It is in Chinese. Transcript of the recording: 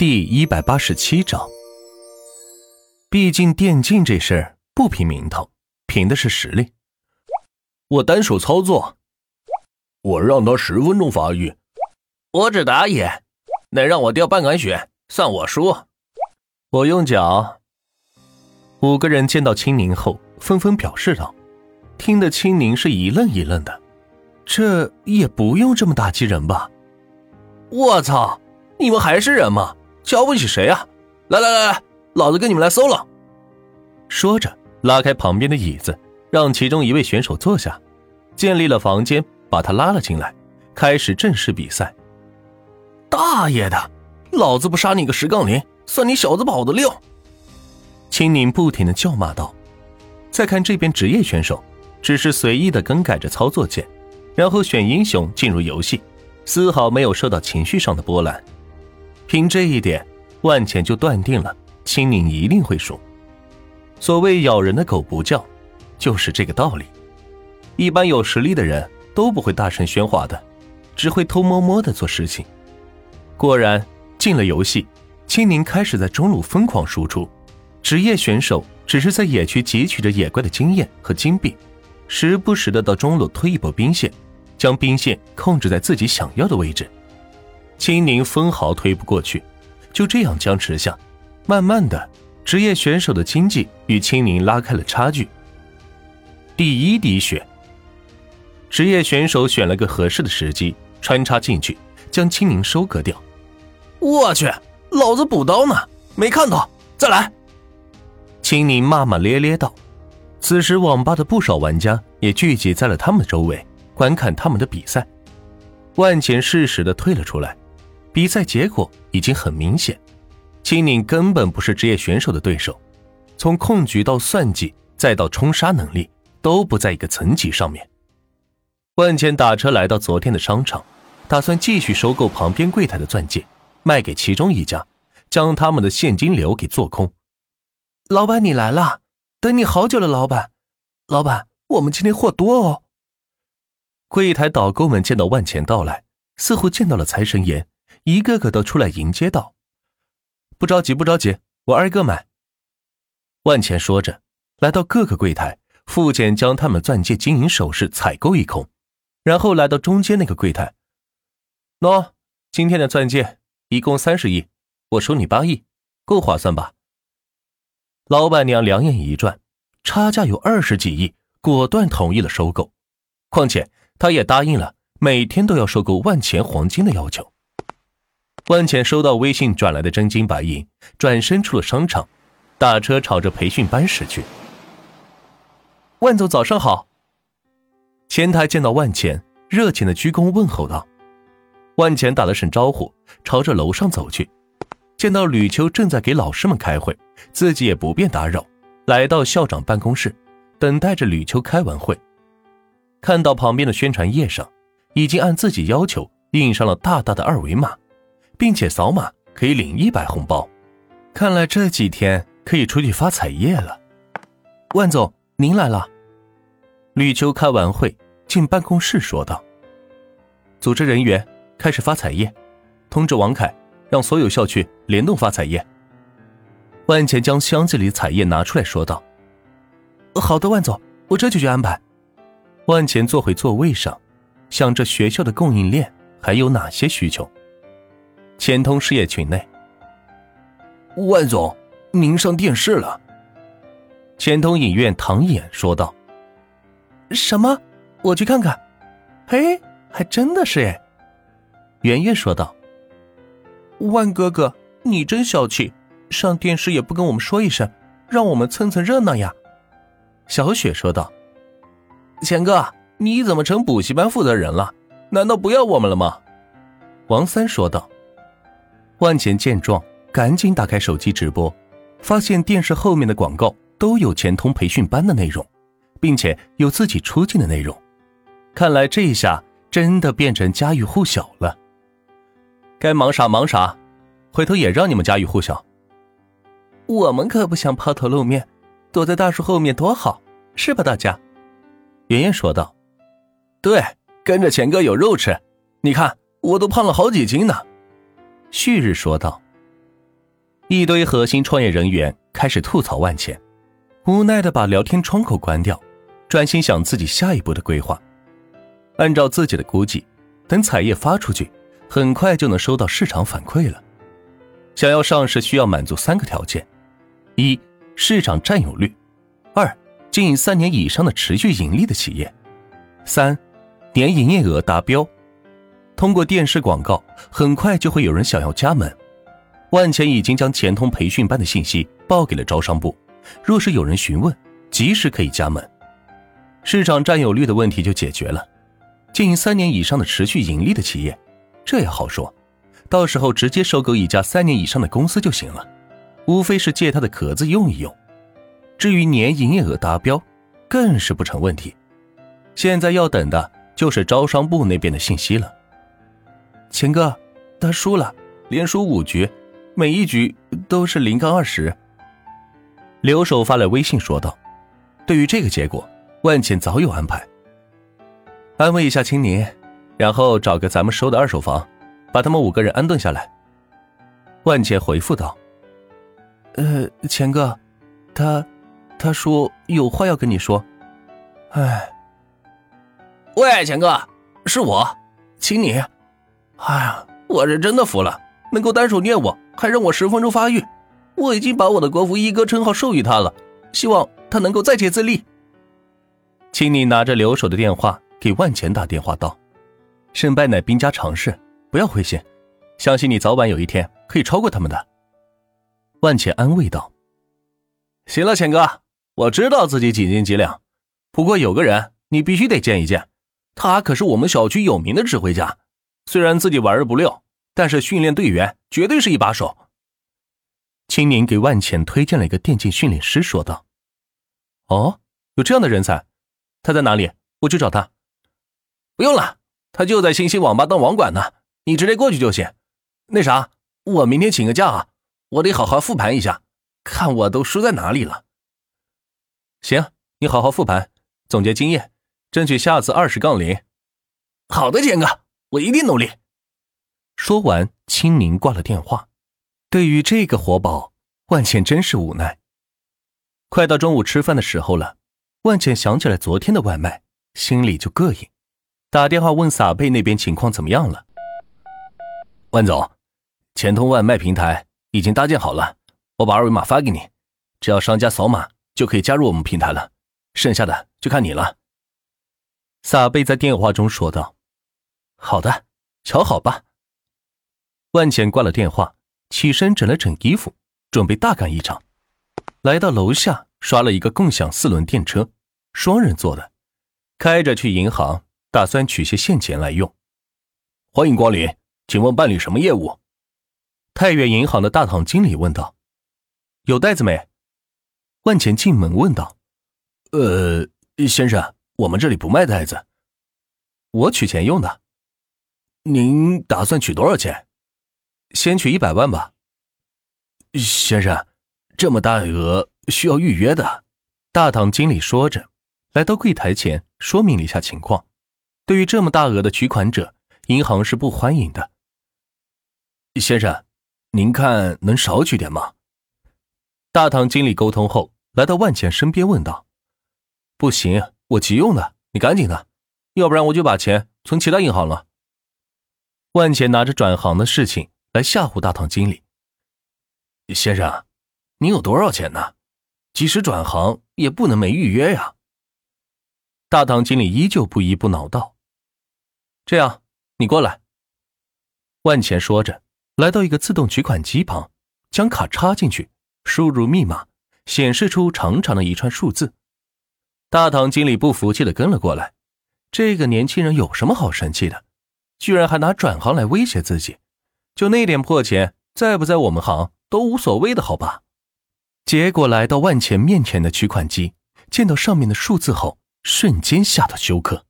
第一百八十七章，毕竟电竞这事儿不凭名头，凭的是实力。我单手操作，我让他十分钟发育，我只打野，能让我掉半管血算我输。我用脚。五个人见到青宁后，纷纷表示道：“听得青宁是一愣一愣的，这也不用这么打击人吧？”我操，你们还是人吗？瞧不起谁啊？来来来来，老子跟你们来 solo。说着，拉开旁边的椅子，让其中一位选手坐下，建立了房间，把他拉了进来，开始正式比赛。大爷的，老子不杀你个十杠零，算你小子跑的溜！青柠不停的叫骂道。再看这边职业选手，只是随意的更改着操作键，然后选英雄进入游戏，丝毫没有受到情绪上的波澜。凭这一点，万浅就断定了青宁一定会输。所谓咬人的狗不叫，就是这个道理。一般有实力的人都不会大声喧哗的，只会偷摸摸的做事情。果然，进了游戏，青宁开始在中路疯狂输出。职业选手只是在野区汲取着野怪的经验和金币，时不时的到中路推一波兵线，将兵线控制在自己想要的位置。青宁分毫推不过去，就这样僵持下，慢慢的，职业选手的经济与青宁拉开了差距。第一滴血，职业选手选了个合适的时机穿插进去，将青宁收割掉。我去，老子补刀呢，没看到，再来！青宁骂骂咧咧道。此时，网吧的不少玩家也聚集在了他们周围，观看他们的比赛。万钱适时的退了出来。比赛结果已经很明显，青宁根本不是职业选手的对手，从控局到算计，再到冲杀能力，都不在一个层级上面。万茜打车来到昨天的商场，打算继续收购旁边柜台的钻戒，卖给其中一家，将他们的现金流给做空。老板，你来了，等你好久了，老板。老板，我们今天货多哦。柜台导购们见到万钱到来，似乎见到了财神爷。一个个都出来迎接道：“不着急，不着急，我挨个买。”万钱说着，来到各个柜台，付钱将他们钻戒、金银首饰采购一空，然后来到中间那个柜台：“喏，今天的钻戒一共三十亿，我收你八亿，够划算吧？”老板娘两眼一转，差价有二十几亿，果断同意了收购。况且她也答应了每天都要收购万钱黄金的要求。万浅收到微信转来的真金白银，转身出了商场，打车朝着培训班驶去。万总早上好。前台见到万浅，热情的鞠躬问候道。万浅打了声招呼，朝着楼上走去。见到吕秋正在给老师们开会，自己也不便打扰，来到校长办公室，等待着吕秋开完会。看到旁边的宣传页上，已经按自己要求印上了大大的二维码。并且扫码可以领一百红包，看来这几天可以出去发彩页了。万总，您来了。吕秋开完会进办公室说道：“组织人员开始发彩页，通知王凯，让所有校区联动发彩页。”万钱将箱子里彩页拿出来说道：“好的，万总，我这就去安排。”万钱坐回座位上，想着学校的供应链还有哪些需求。钱通事业群内，万总，您上电视了。钱通影院唐眼说道：“什么？我去看看。嘿，还真的是哎。”圆圆说道：“万哥哥，你真小气，上电视也不跟我们说一声，让我们蹭蹭热闹呀。”小雪说道：“钱哥，你怎么成补习班负责人了？难道不要我们了吗？”王三说道。万钱见状，赶紧打开手机直播，发现电视后面的广告都有钱通培训班的内容，并且有自己出镜的内容。看来这一下真的变成家喻户晓了。该忙啥忙啥，回头也让你们家喻户晓。我们可不想抛头露面，躲在大树后面多好，是吧，大家？圆圆说道：“对，跟着钱哥有肉吃。你看，我都胖了好几斤呢。”旭日说道：“一堆核心创业人员开始吐槽万钱，无奈的把聊天窗口关掉，专心想自己下一步的规划。按照自己的估计，等彩页发出去，很快就能收到市场反馈了。想要上市，需要满足三个条件：一、市场占有率；二、经营三年以上的持续盈利的企业；三、年营业额达标。通过电视广告，很快就会有人想要加盟。万钱已经将钱通培训班的信息报给了招商部，若是有人询问，及时可以加盟。市场占有率的问题就解决了。经营三年以上的持续盈利的企业，这也好说，到时候直接收购一家三年以上的公司就行了，无非是借他的壳子用一用。至于年营业额达标，更是不成问题。现在要等的就是招商部那边的信息了。钱哥，他输了，连输五局。每一局都是零杠二十。刘守发来微信说道：“对于这个结果，万茜早有安排。安慰一下青宁，然后找个咱们收的二手房，把他们五个人安顿下来。”万茜回复道：“呃，钱哥，他，他说有话要跟你说。哎，喂，钱哥，是我，青宁。哎呀，我是真的服了，能够单手虐我。”还让我十分钟发育，我已经把我的国服一哥称号授予他了，希望他能够再接再厉。请你拿着留守的电话给万钱打电话道：“胜败乃兵家常事，不要灰心，相信你早晚有一天可以超过他们的。”万钱安慰道：“行了，钱哥，我知道自己几斤几两，不过有个人你必须得见一见，他可是我们小区有名的指挥家，虽然自己玩的不溜。”但是训练队员绝对是一把手。青宁给万钱推荐了一个电竞训练师，说道：“哦，有这样的人才，他在哪里？我去找他。不用了，他就在星星网吧当网管呢，你直接过去就行。那啥，我明天请个假啊，我得好好复盘一下，看我都输在哪里了。行，你好好复盘，总结经验，争取下次二十杠零。好的，钱哥，我一定努力。”说完，青宁挂了电话。对于这个活宝，万茜真是无奈。快到中午吃饭的时候了，万茜想起来昨天的外卖，心里就膈应，打电话问撒贝那边情况怎么样了。万总，钱通外卖平台已经搭建好了，我把二维码发给你，只要商家扫码就可以加入我们平台了，剩下的就看你了。撒贝在电话中说道：“好的，瞧好吧。”万茜挂了电话，起身整了整衣服，准备大干一场。来到楼下，刷了一个共享四轮电车，双人座的，开着去银行，打算取些现钱来用。欢迎光临，请问办理什么业务？太原银行的大堂经理问道。有袋子没？万钱进门问道。呃，先生，我们这里不卖袋子。我取钱用的。您打算取多少钱？先取一百万吧，先生，这么大额需要预约的。大堂经理说着，来到柜台前说明了一下情况。对于这么大额的取款者，银行是不欢迎的。先生，您看能少取点吗？大堂经理沟通后，来到万钱身边问道：“不行，我急用的，你赶紧的，要不然我就把钱存其他银行了。”万钱拿着转行的事情。来吓唬大堂经理，先生，您有多少钱呢？即使转行也不能没预约呀。大堂经理依旧不依不挠道：“这样，你过来。”万钱说着，来到一个自动取款机旁，将卡插进去，输入密码，显示出长长的一串数字。大堂经理不服气的跟了过来。这个年轻人有什么好生气的？居然还拿转行来威胁自己！就那点破钱，在不在我们行都无所谓的，好吧？结果来到万钱面前的取款机，见到上面的数字后，瞬间吓到休克。